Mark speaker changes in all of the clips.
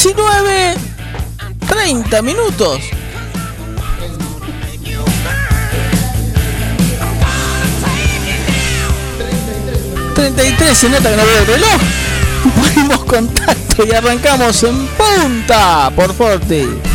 Speaker 1: 19, 30 minutos. ...33 se nota que no veo el reloj... ...ponemos contacto y arrancamos en punta... ...por Forti.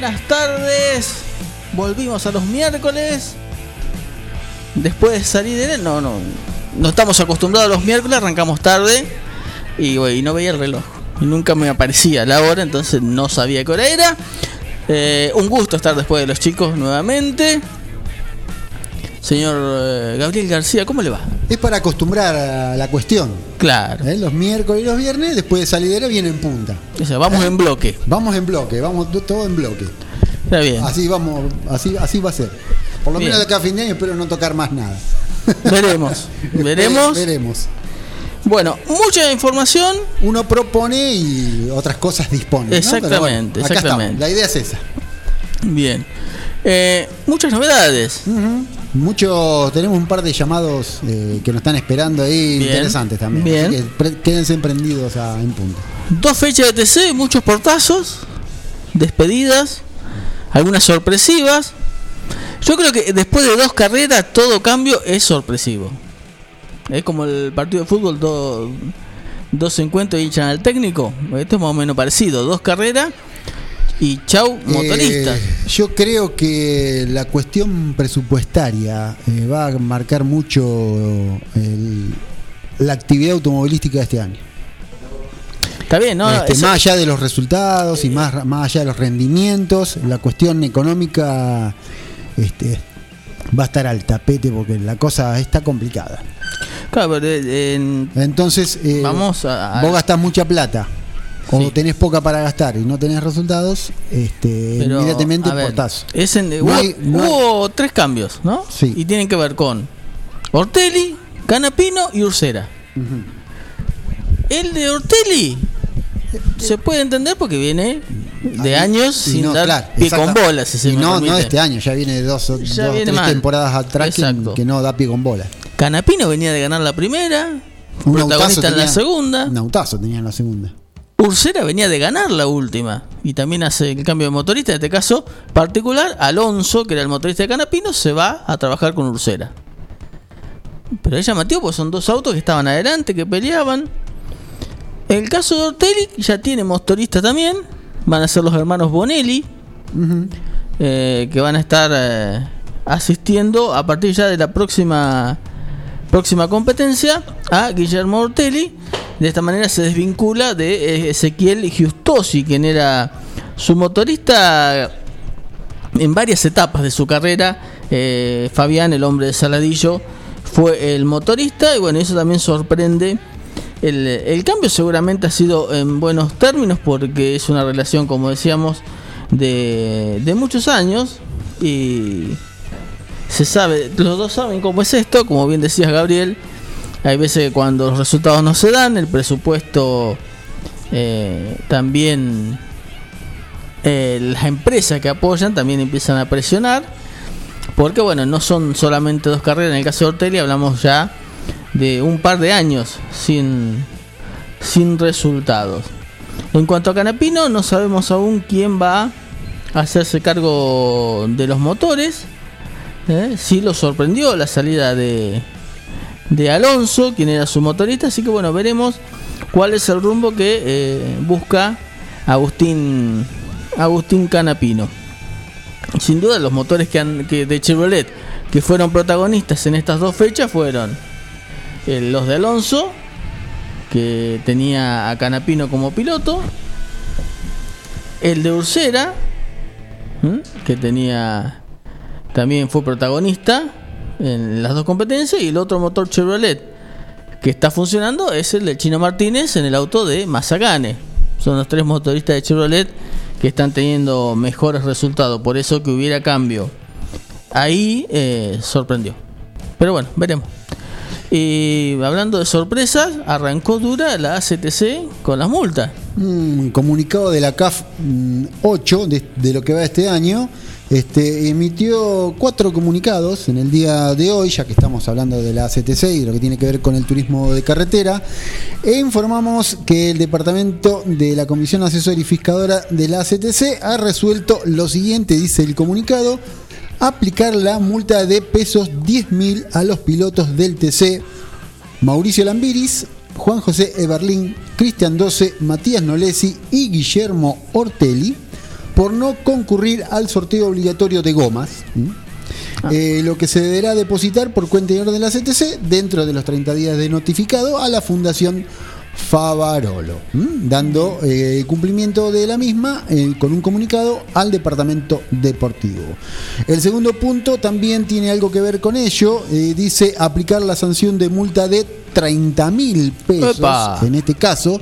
Speaker 1: Buenas tardes. Volvimos a los miércoles. Después de salir de no, no. No estamos acostumbrados a los miércoles, arrancamos tarde. Y, güey, y no veía el reloj. Nunca me aparecía la hora, entonces no sabía qué hora era. Eh, un gusto estar después de los chicos nuevamente. Señor eh, Gabriel García, ¿cómo le va?
Speaker 2: Es para acostumbrar a la cuestión.
Speaker 1: Claro.
Speaker 2: ¿eh? Los miércoles y los viernes, después de salidera, viene en punta.
Speaker 1: O sea, vamos en bloque.
Speaker 2: Vamos en bloque, vamos to- todo en bloque.
Speaker 1: Está bien.
Speaker 2: Así vamos, así, así va a ser. Por lo
Speaker 1: Bien.
Speaker 2: menos de acá a fin de año espero no tocar más nada.
Speaker 1: Veremos. Veremos.
Speaker 2: Veremos.
Speaker 1: Bueno, mucha información.
Speaker 2: Uno propone y otras cosas dispone.
Speaker 1: Exactamente,
Speaker 2: bueno, acá
Speaker 1: exactamente.
Speaker 2: estamos. La idea es esa.
Speaker 1: Bien. Eh, muchas novedades.
Speaker 2: Ujú. Muchos, tenemos un par de llamados eh, que nos están esperando ahí,
Speaker 1: Bien,
Speaker 2: interesantes también.
Speaker 1: bien.
Speaker 2: Así que pre- quédense prendidos a, en punta.
Speaker 1: Dos fechas de TC, muchos portazos, despedidas, algunas sorpresivas. Yo creo que después de dos carreras todo cambio es sorpresivo. Es como el partido de fútbol, do- dos encuentros y echan al técnico. Esto es más o menos parecido. Dos carreras y chau, motoristas.
Speaker 2: Eh, yo creo que la cuestión presupuestaria eh, va a marcar mucho el- la actividad automovilística de este año.
Speaker 1: Está bien, ¿no?
Speaker 2: Este,
Speaker 1: Eso-
Speaker 2: más allá de los resultados y más, más allá de los rendimientos, la cuestión económica este, va a estar al tapete porque la cosa está complicada.
Speaker 1: claro, pero, eh, en-
Speaker 2: Entonces, eh,
Speaker 1: Vamos a- a-
Speaker 2: vos gastás mucha plata. O
Speaker 1: Sí.
Speaker 2: tenés poca para gastar y no tenés resultados, este,
Speaker 1: Pero,
Speaker 2: inmediatamente
Speaker 1: a ver,
Speaker 2: portás.
Speaker 1: es en-
Speaker 2: No
Speaker 1: hubo,
Speaker 2: hay- no hay-
Speaker 1: hubo tres cambios, ¿no?
Speaker 2: Sí.
Speaker 1: Y tienen que ver con Ortelli, Canapino y Ursera. El de Ortelli se puede entender porque viene de
Speaker 2: Ahí-
Speaker 1: años sin
Speaker 2: no,
Speaker 1: dar
Speaker 2: claro,
Speaker 1: pie con bola, si se
Speaker 2: y no, no este año, ya viene de dos, o-
Speaker 1: Ya
Speaker 2: dos,
Speaker 1: viene
Speaker 2: tres
Speaker 1: mal.
Speaker 2: temporadas atrás que,
Speaker 1: Exacto.
Speaker 2: que no da pie con bola.
Speaker 1: Canapino venía de ganar la primera,
Speaker 2: Un
Speaker 1: protagonista en la segunda.
Speaker 2: Un autazo tenía en la segunda.
Speaker 1: Ursera venía de ganar la última y también hace el cambio de motorista. En este caso particular, Alonso, que era el motorista de Canapino, se va a trabajar con Ursera. Pero es llamativo porque son dos autos que estaban adelante, que peleaban. El caso de Ortelli ya tiene motorista también. Van a ser los hermanos Bonelli, eh, que van a estar eh, asistiendo a partir ya de la próxima próxima competencia a Guillermo Ortelli. De esta manera se desvincula de eh, Ezequiel Giustosi, quien era su motorista en varias etapas de su carrera. Eh, Fabián, el hombre de Saladillo, fue el motorista y bueno, eso también sorprende. El, cambio seguramente ha sido en buenos términos porque es una relación, como decíamos, de, de muchos años y se sabe, los dos saben cómo es esto, como bien decías Gabriel, hay veces que cuando los resultados no se dan, el presupuesto eh, también eh, las empresas que apoyan también empiezan a presionar. Porque bueno, no son solamente dos carreras, en el caso de Ortelli hablamos ya de un par de años sin, sin resultados. En cuanto a Canapino, no sabemos aún quién va hacerse cargo de los motores. ¿Eh? Sí lo sorprendió la salida de, de Alonso, quien era su motorista. Así que bueno, veremos cuál es el rumbo que eh, busca Agustín, Agustín Canapino. Sin duda los motores que, han, que de Chevrolet que fueron protagonistas en estas dos fechas fueron eh, los de Alonso, que tenía a Canapino como piloto, el de Ursera, que tenía también fue protagonista en las dos competencias, y el otro motor Chevrolet que está funcionando es el de Chino Martínez en el auto de Mazacane. Son los tres motoristas de Chevrolet que están teniendo mejores resultados, por eso que hubiera cambio. Ahí eh, sorprendió. Pero bueno, veremos. Y hablando de sorpresas, arrancó dura la ACTC con las multas.
Speaker 2: Un comunicado de la CAF mm, 8 de, de lo que va este año. Este, emitió cuatro comunicados en el día de hoy, ya que estamos hablando de la ACTC y lo que tiene que ver con el turismo de carretera, e informamos que el departamento de la Comisión Asesorificadora de la ACTC ha resuelto lo siguiente, dice el comunicado, aplicar la multa de pesos 10.000 a los pilotos del TC Mauricio Lambiris, Juan José Eberlín, Cristian Doce, Matías Nolesi y Guillermo Ortelli por no concurrir al sorteo obligatorio de gomas. ¿m? Eh, lo que se deberá depositar por cuenta y orden de la CTC dentro de los 30 días de notificado a la Fundación Favarolo, ¿m? dando eh, cumplimiento de la misma eh, con un comunicado al Departamento Deportivo. El segundo punto también tiene algo que ver con ello, eh, dice aplicar la sanción de multa de 30 mil pesos, en este caso,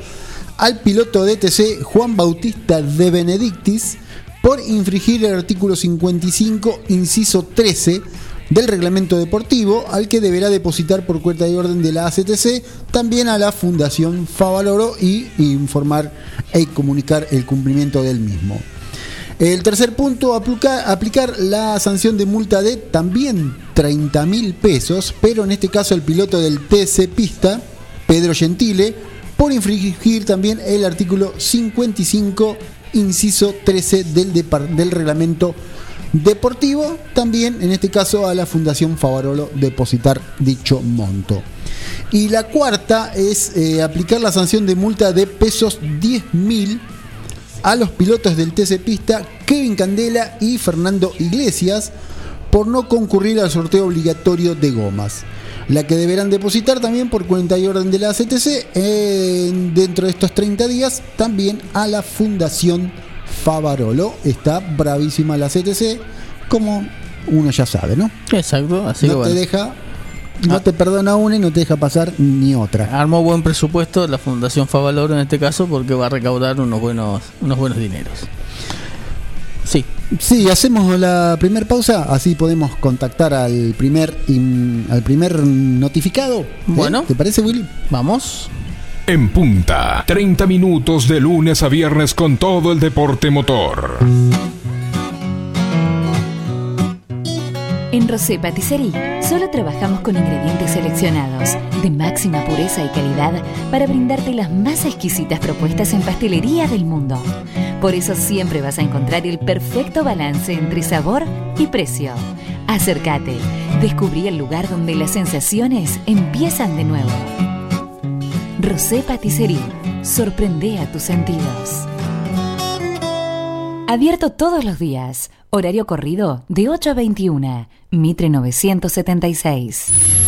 Speaker 2: al piloto DTC Juan Bautista de Benedictis por infringir el artículo 55, inciso 13 del reglamento deportivo, al que deberá depositar por cuenta y orden de la ACTC también a la Fundación Favaloro y informar e comunicar el cumplimiento del mismo. El tercer punto, aplica- aplicar la sanción de multa de también 30 mil pesos, pero en este caso el piloto del TC Pista, Pedro Gentile, por infringir también el artículo 55, inciso 13 del, del reglamento deportivo, también en este caso a la Fundación Favarolo depositar dicho monto. Y la cuarta es eh, aplicar la sanción de multa de pesos 10 mil a los pilotos del TC Pista Kevin Candela y Fernando Iglesias por no concurrir al sorteo obligatorio de gomas. La que deberán depositar también por cuenta y orden de la CTC en- dentro de estos 30 días también a la Fundación Favarolo. Está bravísima la CTC, como uno ya sabe, ¿no?
Speaker 1: Exacto, así que
Speaker 2: no te
Speaker 1: bueno.
Speaker 2: deja, no
Speaker 1: Ah.
Speaker 2: te perdona una y no te deja pasar ni otra.
Speaker 1: Armó buen presupuesto la Fundación Favaloro en este caso porque va a recaudar unos buenos, unos buenos dineros. Sí,
Speaker 2: Sí, hacemos la primer pausa, así podemos contactar al primer in- al primer notificado. ¿eh?
Speaker 1: Bueno.
Speaker 2: ¿te parece, Willy?
Speaker 1: vamos.
Speaker 3: En punta, 30 minutos de lunes a viernes con todo el deporte motor.
Speaker 4: En Rosé Patisserie solo trabajamos con ingredientes seleccionados de máxima pureza y calidad para brindarte las más exquisitas propuestas en pastelería del mundo. Por eso siempre vas a encontrar el perfecto balance entre sabor y precio. Acércate, descubrí el lugar donde las sensaciones empiezan de nuevo. Rosé Patisserie, sorprende a tus sentidos. Abierto todos los días. Horario corrido de 8 a 21. Mitre 976.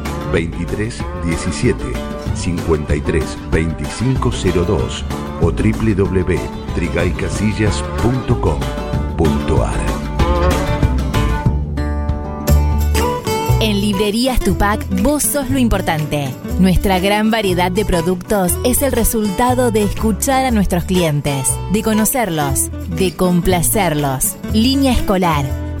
Speaker 5: 23 17 53 2502 o www.trigaycasillas.com.ar.
Speaker 6: En Librerías Tupac, vos sos lo importante. Nuestra gran variedad de productos es el resultado de escuchar a nuestros clientes, de conocerlos, de complacerlos. Línea escolar,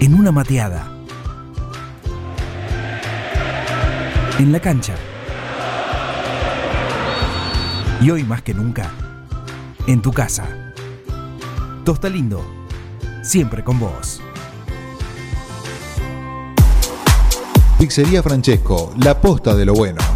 Speaker 7: En una mateada. En la cancha y hoy más que nunca, en tu casa. Tosta Lindo, siempre con vos.
Speaker 8: Pizzería Francesco, la posta de lo bueno.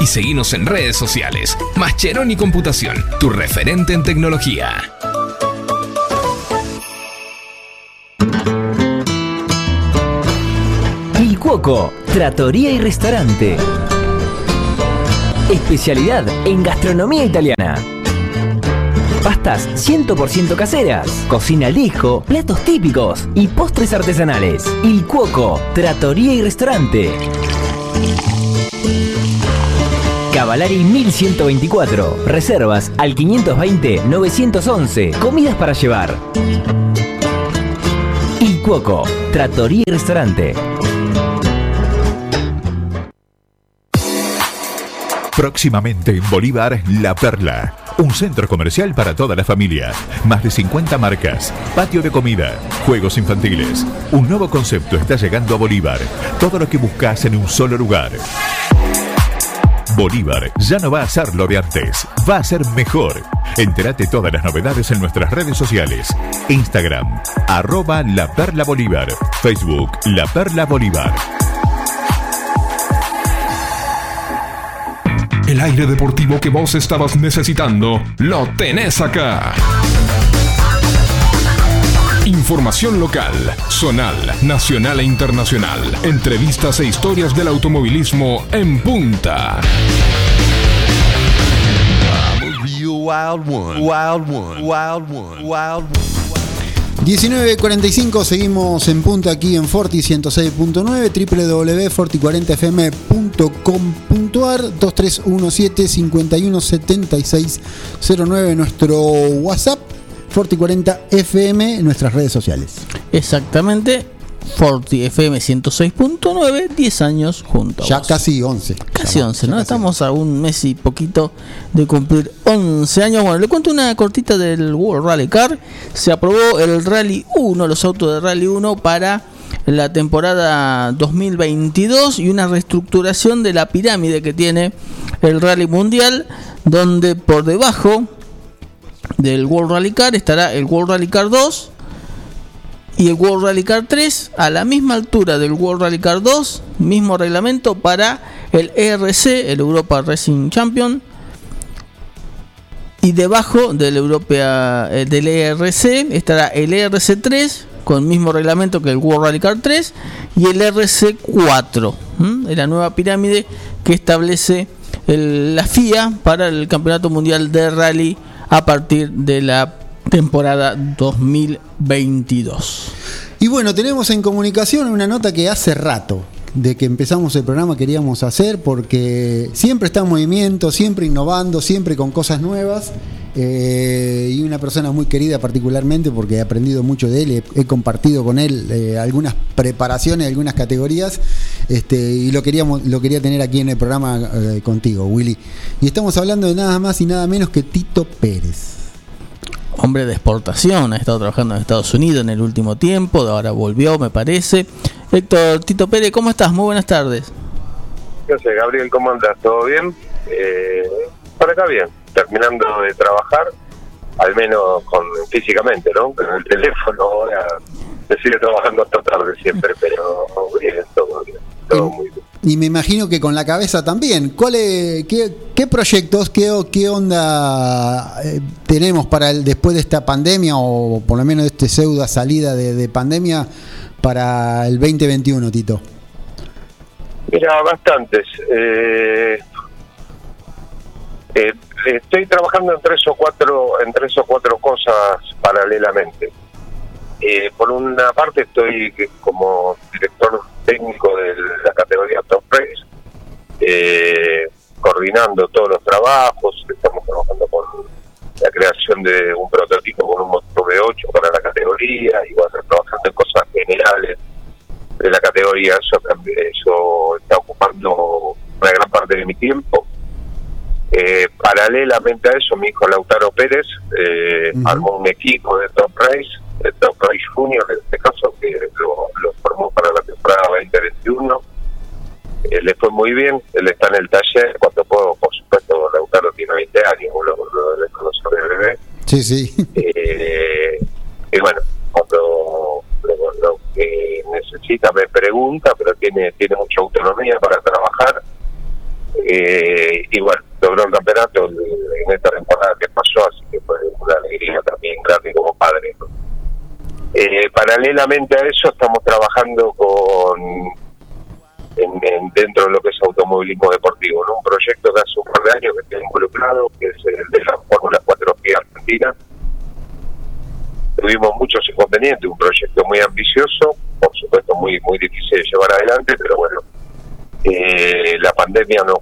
Speaker 3: y seguimos en redes sociales. Mascheroni Computación, tu referente en tecnología.
Speaker 9: Il Cuoco, Trattoria y Restaurante. Especialidad en gastronomía italiana. Pastas 100% caseras, cocina al disco, platos típicos y postres artesanales. Il Cuoco, Trattoria y Restaurante. Cavalari 1124. Reservas al 520-911. Comidas para llevar. Il Cuoco, Trattoria y Restaurante.
Speaker 8: Próximamente en Bolívar, La Perla. Un centro comercial para toda la familia. Más de 50 marcas. Patio de comida. Juegos infantiles. Un nuevo concepto está llegando a Bolívar. Todo lo que buscas en un solo lugar. Bolívar ya no va a ser lo de antes, va a ser mejor. Entérate todas las novedades en nuestras redes sociales. Instagram, arroba La Perla Bolívar. Facebook, La Perla Bolívar.
Speaker 3: El aire deportivo que vos estabas necesitando, lo tenés acá. Información local, zonal, nacional e internacional. Entrevistas e historias del automovilismo en punta.
Speaker 2: 19.45 seguimos en punta aquí en Forti 106.9 www.forti40fm.com.ar 2317 517609 nuestro WhatsApp Forti40 FM en nuestras redes sociales.
Speaker 1: Exactamente. Forti FM 106.9, 10 años juntos.
Speaker 2: Ya casi 11.
Speaker 1: Casi
Speaker 2: Ya
Speaker 1: 11,
Speaker 2: ya
Speaker 1: ¿no?
Speaker 2: casi
Speaker 1: Estamos a un mes y poquito de cumplir 11 años. Bueno, le cuento una cortita del World Rally Car. Se aprobó el Rally 1, los autos de Rally 1 para la temporada 2022 y una reestructuración de la pirámide que tiene el Rally Mundial, donde por debajo del World Rally Car estará el World Rally Car 2 y el World Rally Car 3 a la misma altura del World Rally Car 2, mismo reglamento para el ERC, el Europa Racing Champion, y debajo del Europea eh, del ERC estará el ERC 3 con mismo reglamento que el World Rally Car 3 y el RC 4, es la nueva pirámide que establece el- la FIA para el Campeonato Mundial de Rally a partir de la temporada 2022.
Speaker 2: Y bueno, tenemos en comunicación una nota que hace rato de que empezamos el programa queríamos hacer porque siempre está en movimiento, siempre innovando, siempre con cosas nuevas. Eh, y una persona muy querida particularmente porque he aprendido mucho de él, he, he compartido con él eh, algunas preparaciones, algunas categorías, este, y lo queríamos, lo quería tener aquí en el programa eh, contigo, Willy. Y estamos hablando de nada más y nada menos que Tito Pérez.
Speaker 1: Hombre de exportación, ha estado trabajando en Estados Unidos en el último tiempo, ahora volvió, me parece. Héctor Tito Pérez, ¿cómo estás? Muy buenas tardes.
Speaker 10: ¿Qué sé, Gabriel? ¿Cómo andas? ¿Todo bien? Eh, por acá bien, terminando de trabajar, al menos con físicamente, ¿no? Con el teléfono ahora se sigue trabajando hasta tarde siempre, pero bien, todo bien, todo muy bien.
Speaker 2: Y me imagino que con la cabeza también. ¿Cuál es- qué, qué proyectos, qué, qué onda eh, tenemos para el después de esta pandemia o por lo menos de este pseudo salida de, de pandemia para el 2021, Tito?
Speaker 10: Mira, bastantes. Eh, eh, estoy trabajando en tres o cuatro, en tres o cuatro cosas paralelamente. Eh, por una parte estoy como director técnico de la categoría Top Race, eh, coordinando todos los trabajos, estamos trabajando con la creación de un prototipo con un motor V8 para la categoría, y bueno, trabajando en cosas generales de la categoría, eso, eso está ocupando una gran parte de mi tiempo. Eh, paralelamente a eso, mi hijo Lautaro Pérez eh, armó un equipo de Top Race, de Top Race Junior en este caso, que lo, lo formó para la temporada 2021. Eh, le fue muy bien, él está en el taller, cuando puedo, por supuesto, Lautaro tiene 20 años, lo, lo, lo de bebé.
Speaker 2: Sí, sí.
Speaker 10: Eh, y bueno, cuando lo, que necesita me pregunta, pero tiene tiene mucha autonomía para trabajar. Eh, y bueno, campeonato en esta temporada que pasó, así que fue una alegría también grande como padre. Eh, paralelamente a eso estamos trabajando con en- en- dentro de lo que es automovilismo deportivo, ¿no? un proyecto que hace un par de años que estoy involucrado, que es el de la Fórmula 4G Argentina. Tuvimos muchos inconvenientes, un proyecto muy ambicioso, por supuesto muy muy difícil de llevar adelante, pero bueno, eh, la pandemia nos,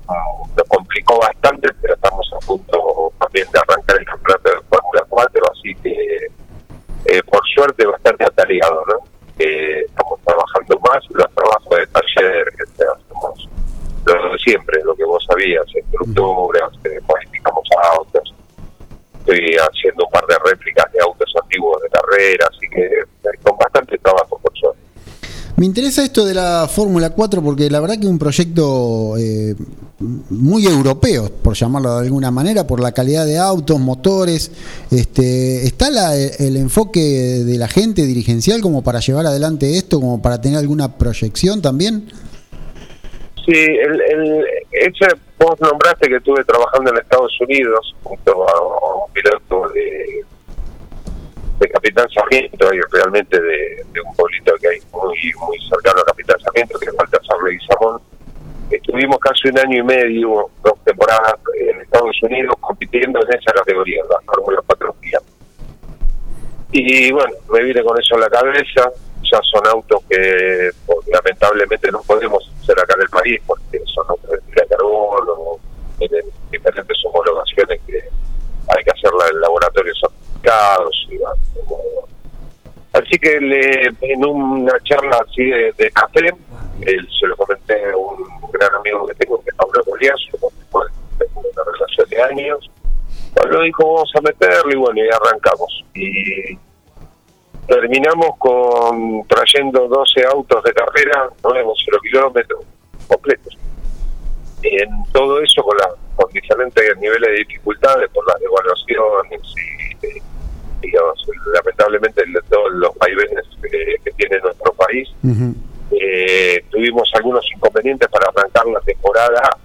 Speaker 10: nos complicó bastante, pero estamos a punto de arrancar el campeonato de Fórmula 4, así que eh, por suerte bastante atareado, ¿no? Eh, estamos trabajando más, los trabajos de taller hacemos lo de siempre, lo que vos sabías, estructuras, eh, modificamos autos, estoy haciendo un par de réplicas de autos antiguos de carrera, así que eh, con bastante trabajo, por suerte.
Speaker 2: Me interesa esto de la Fórmula 4 porque la verdad que es un proyecto eh, muy europeo, llamarlo de alguna manera, por la calidad de autos, motores. Este, ¿Está la- el enfoque de la gente dirigencial como para llevar adelante esto, como para tener alguna proyección también?
Speaker 10: Sí, el, el, ese vos nombraste que estuve trabajando en Estados Unidos junto a, un piloto de, de Capitán Sarmiento y realmente de, un pueblito que hay muy muy cercano a Capitán Sarmiento, que falta San Leguizamón. Estuvimos casi un año y medio, dos temporadas en Estados Unidos compitiendo en esa categoría, la Fórmula 4 Fiat. Y bueno, me vine con eso en la cabeza. Ya son autos que pues, lamentablemente no podemos hacer acá en el país porque son autos de de carbono, tienen diferentes homologaciones que hay que hacerla en laboratorios certificados. Y, Así que le, en una charla así de, de café, él, se lo comenté a un gran amigo que tengo, que Goliazo, con el cual tengo una relación de años. Pablo dijo, vamos a meterlo y bueno, y arrancamos. Y terminamos con trayendo 12 autos de carrera, nuevos 0 kilómetros, completos. Y en todo eso con, la, con diferentes niveles de dificultades, por las evaluaciones y, digamos, lamentablemente todos los vaivenes eh, que tiene nuestro país. Eh, tuvimos algunos inconvenientes para arrancar la temporada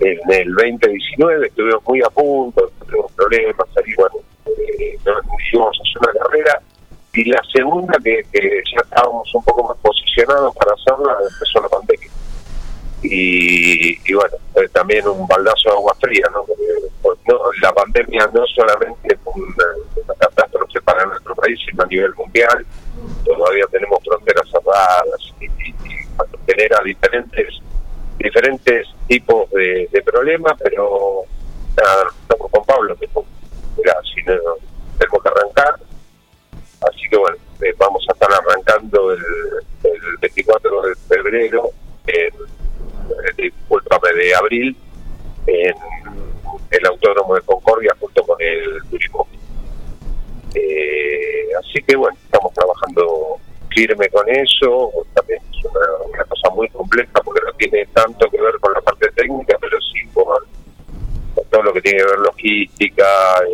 Speaker 10: en el 2019, estuvimos muy a punto, tuvimos problemas, bueno, eh, no a hacer una carrera. Y la segunda, que, ya estábamos un poco más posicionados para hacerla, empezó la pandemia. Y, bueno, fue también un baldazo de agua fría, ¿no? Porque, pues, no, la pandemia no solamente fue una, una catástrofe para nuestro país, sino a nivel mundial, todavía tenemos fronteras cerradas y, y- genera diferentes diferentes tipos de, problemas, pero estamos con Pablo, que mira, si no, tenemos que arrancar, así que bueno, eh, vamos a estar arrancando el, el 24 de febrero, en, eh, discúlpame, de abril, en el Autódromo de Concordia junto con el Turismo. Eh, así que bueno, estamos trabajando firme con eso, también es una, una cosa muy compleja porque no tiene tanto que ver con la parte técnica, pero sí con, con todo lo que tiene que ver logística,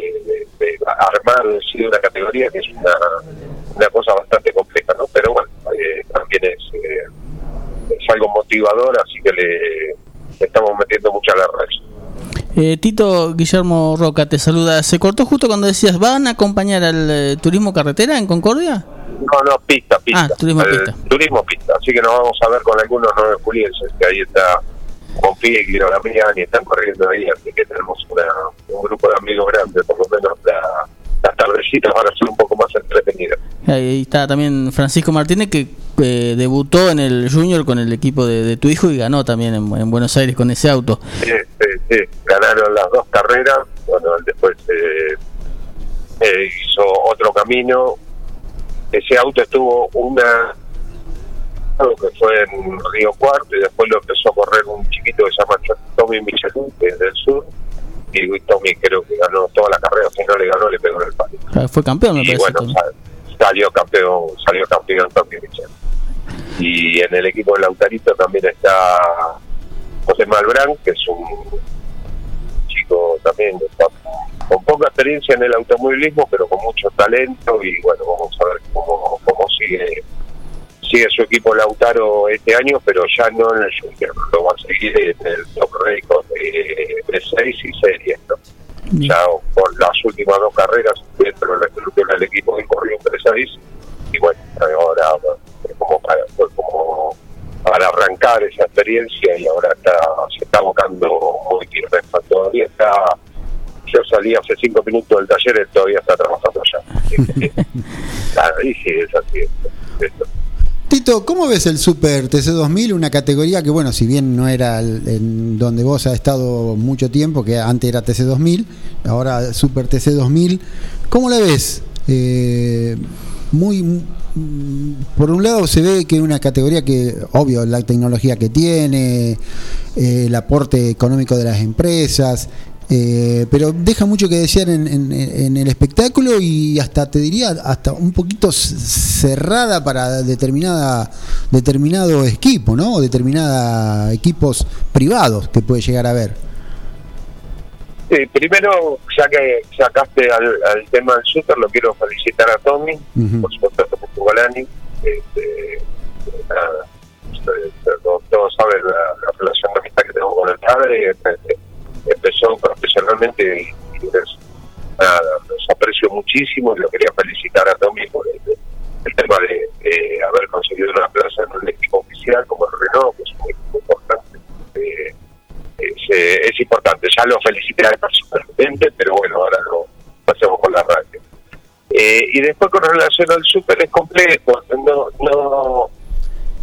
Speaker 10: eh, armar en sí una categoría que es una, una cosa bastante compleja, ¿no? Pero bueno, eh, también es, eh, es algo motivador, así que le, le estamos metiendo mucha garra a eso.
Speaker 1: Eh, Tito Guillermo Roca te saluda. Se cortó justo cuando decías, ¿van a acompañar al turismo carretera en Concordia?
Speaker 10: No, no, pista, pista.
Speaker 1: Ah, turismo
Speaker 10: El
Speaker 1: pista.
Speaker 10: Turismo pista. Así que nos vamos a ver con algunos nueve julienses, que ahí está con Piegro, Damián, y están corriendo ahí. Así que tenemos una, un grupo de amigos grandes, por lo menos la- las tardecitas van a ser un poco más entretenidas.
Speaker 1: Ahí está también Francisco Martínez que eh, debutó en el Junior con el equipo de, de tu hijo y ganó también en, en Buenos Aires con ese auto.
Speaker 10: Sí, sí, sí. Ganaron las dos carreras. Bueno, él después eh, eh, hizo otro camino. Ese auto estuvo una que fue en Río Cuarto y después lo empezó a correr un chiquito que se llama Tommy Michelin, que es del sur. Y Tommy creo que ganó toda la carrera, si no le ganó, le pegó en el palo.
Speaker 1: Ah, Fue campeón, me
Speaker 10: Y
Speaker 1: parece.
Speaker 10: bueno, sal- salió campeón, salió campeón Tommy Michelin. Y en el equipo de Lautarito también está José Malbrán, que es un chico también con poca experiencia en el automovilismo, pero con mucho talento y bueno, vamos a ver cómo, cómo sigue sigue su equipo Lautaro este año, pero ya no en el Junior, lo va a seguir en el Top Record de, de 6 y series, ¿no? Ya por las últimas dos carreras dentro de la estructura del equipo que corrió entre 6 y bueno, ahora fue como para, fue como para arrancar esa experiencia y ahora está, se está abocando muy firme. Todavía está, yo salí hace cinco minutos del taller, él todavía está trabajando allá. claro, y sí, es así. es- es-
Speaker 2: Tito, ¿cómo ves el Super TC2000? Una categoría que, bueno, si bien no era en donde vos has estado mucho tiempo, que antes era TC2000, ahora Super TC2000, ¿cómo la ves? Eh, muy, por un lado se ve que es una categoría que, obvio, la tecnología que tiene, eh, el aporte económico de las empresas, eh, pero deja mucho que desear en, en- en el espectáculo y hasta te diría hasta un poquito cerrada para determinada determinado equipo, ¿no? O determinada equipos privados que puede llegar a ver.
Speaker 10: Sí, primero, ya que sacaste al, al tema del super, lo quiero felicitar a Tommy,
Speaker 2: Ujú.
Speaker 10: por supuesto a Tommy Fugalani. Este, nada, todos, saben la, la relación de amistad que tengo con el padre. este, y les, nada, los aprecio muchísimo y lo quería felicitar a Tommy por el, tema de, haber conseguido una plaza en un equipo oficial como el Renault, que es un equipo importante. Eh, es, eh, es importante. Ya lo felicité personalmente, pero bueno, ahora lo pasemos con la radio. Eh, y después con relación al súper es complejo, no, no,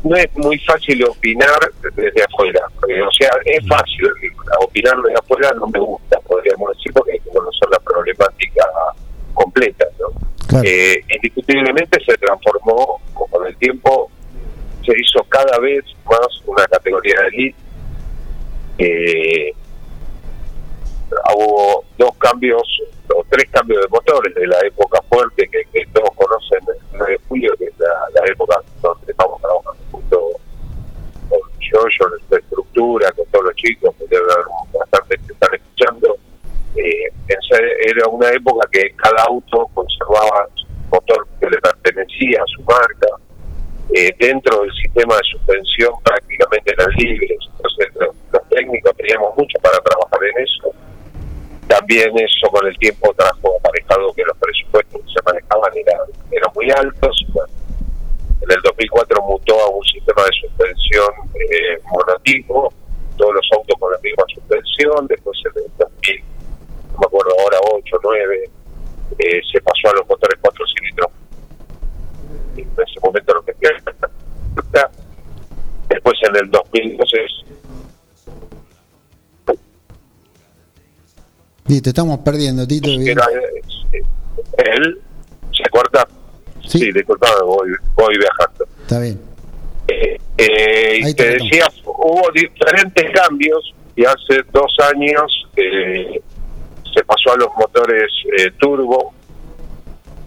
Speaker 10: no es muy fácil opinar desde afuera. O sea, es fácil opinar desde afuera, no me gusta, podríamos decir, porque hay que conocer la problemática completa. Eh, indiscutiblemente se transformó con el tiempo, se hizo cada vez más una categoría de elite. Eh, hubo dos cambios o tres cambios de motores de la época fuerte que, todos conocen el 9 de julio, que es la, época donde estamos trabajando junto con yo nuestra estructura, con todos los chicos, que debe haber bastantes que están escuchando. Eh, era una época que cada auto motor que le pertenecía a su marca. Eh, dentro del sistema de suspensión prácticamente eran libres. Entonces los, los técnicos teníamos mucho para trabajar en eso. También eso con el tiempo trajo aparejado que los presupuestos que se manejaban eran, eran muy altos. Bueno, en el 2004 mutó a un sistema de suspensión eh, monotipo, todos los autos con la misma suspensión, después en el 2000, no me acuerdo ahora, 8, 9, eh, se pasó a los motores 4 cilindros. Y en ese momento en el 2012
Speaker 2: Te estamos perdiendo, Tito.
Speaker 10: que era, eh, él se corta. Sí, disculpame, voy, voy viajando.
Speaker 2: Está bien.
Speaker 10: Eh, eh, y
Speaker 2: te
Speaker 10: te decía, hubo diferentes cambios y hace dos años eh, se pasó a los motores eh, turbo,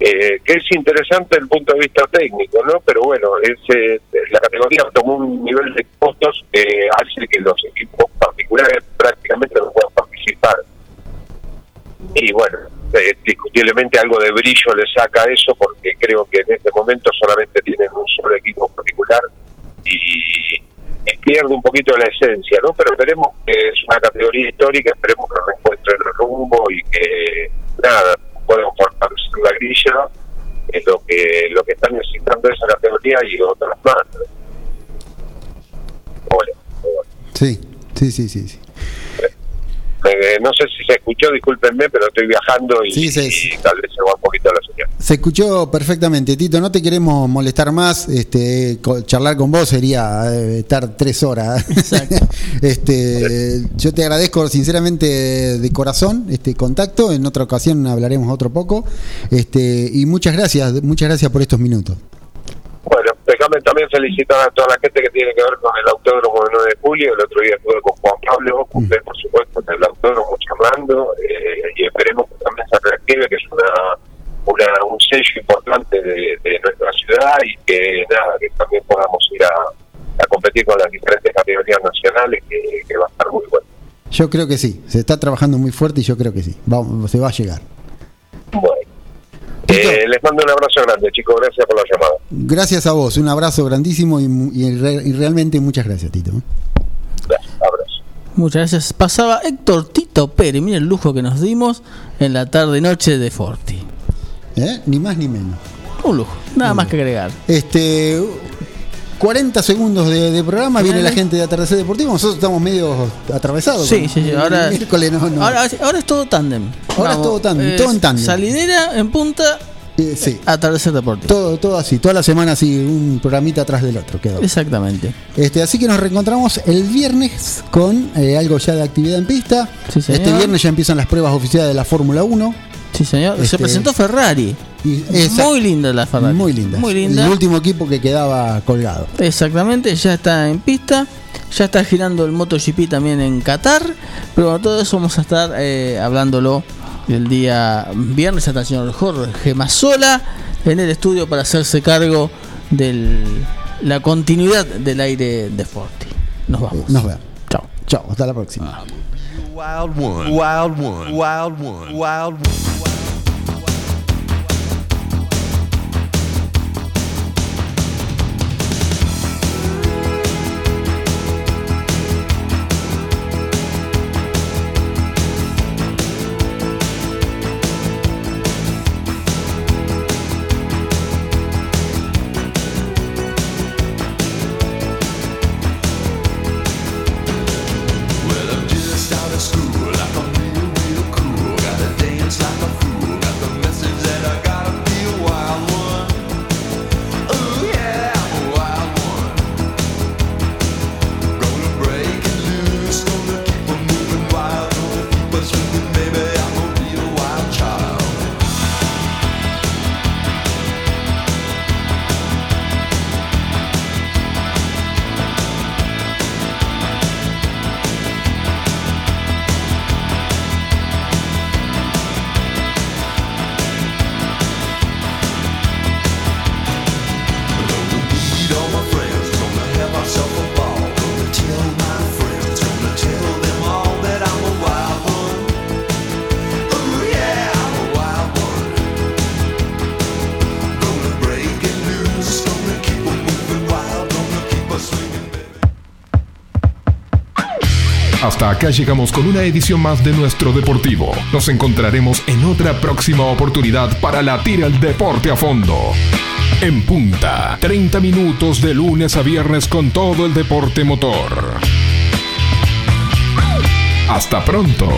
Speaker 10: eh, que es interesante desde el punto de vista técnico, ¿no? Pero bueno, es, eh, la categoría tomó un nivel de costos que hace que los equipos particulares prácticamente no puedan participar. Y bueno, eh, discutiblemente algo de brillo le saca eso porque creo que en este momento solamente tienen un solo equipo particular y, pierde un poquito la esencia, ¿no? Pero esperemos que es una categoría histórica, esperemos que encuentren el rumbo y que nada, puedan fortalecer la grilla, es lo que lo que están necesitando esa categoría y otras más.
Speaker 2: Sí, sí, sí, sí. sí.
Speaker 10: Eh, no sé si se escuchó, discúlpenme, pero estoy viajando y,
Speaker 2: Sí, sí,
Speaker 10: y tal vez se va un poquito la señal.
Speaker 2: Se escuchó perfectamente, Tito. No te queremos molestar más. Este, charlar con vos sería eh, estar tres horas. este, yo te agradezco sinceramente de corazón este contacto. En otra ocasión hablaremos otro poco. Este, y muchas gracias, muchas gracias por estos minutos.
Speaker 10: Bueno, felicitar a toda la gente que tiene que ver con el autódromo del 9 de julio. El otro día estuve con Juan Pablo, cumple por supuesto en el autódromo charlando eh, y esperemos que también se reactive, que es una, una un sello importante de, de nuestra ciudad y que nada, que también podamos ir a, a competir con las diferentes categorías nacionales, que, que va a estar muy bueno.
Speaker 2: Yo creo que sí. Se está trabajando muy fuerte y yo creo que sí. Va- se va a llegar.
Speaker 10: Eh, les mando un abrazo grande, chicos. Gracias por la llamada.
Speaker 2: Gracias a vos. Un abrazo grandísimo y, realmente muchas gracias, Tito.
Speaker 1: Muchas gracias. Pasaba Héctor Tito Pérez. Mira el lujo que nos dimos en la tarde-noche de Forti.
Speaker 2: ¿Eh? Ni más ni menos.
Speaker 1: Un lujo. Nada más que agregar.
Speaker 2: Este 40 segundos de, de programa, viene la gente de Atardecer Deportivo, nosotros estamos medio atravesados.
Speaker 1: Sí, sí, sí. Ahora,
Speaker 2: miércoles no, no.
Speaker 1: ahora, ahora es todo tándem.
Speaker 2: Ahora es todo tándem,
Speaker 1: eh,
Speaker 2: todo en tándem.
Speaker 1: Salidera en punta.
Speaker 2: sí.
Speaker 1: Atardecer Deportivo.
Speaker 2: Todo, todo así, toda la semana así, un programita atrás del otro quedó.
Speaker 1: Exactamente.
Speaker 2: Este, así que nos reencontramos el viernes con eh, algo ya de actividad en pista. este viernes ya empiezan las pruebas oficiales de la Fórmula 1.
Speaker 1: Sí, señor. Se
Speaker 2: Este,
Speaker 1: presentó Ferrari.
Speaker 2: esa-
Speaker 1: Muy linda la Ferrari.
Speaker 2: Muy linda.
Speaker 1: Muy linda.
Speaker 2: El último equipo que quedaba colgado.
Speaker 1: Exactamente, ya está en pista. Ya está girando el MotoGP también en Qatar. Pero bueno, todo eso vamos a estar eh, hablándolo el día viernes. Está el señor Jorge Mazzola en el estudio para hacerse cargo de la continuidad del aire de Forti. Nos vamos.
Speaker 2: Nos vemos.
Speaker 1: Chao.
Speaker 2: Chao, hasta la próxima.
Speaker 11: Wild one. Wild one. Wild one. Wild one.
Speaker 3: Llegamos con una edición más de nuestro Deportivo. Nos encontraremos en otra próxima oportunidad para latir el deporte a fondo. En punta, 30 minutos de lunes a viernes con todo el deporte motor. Hasta pronto.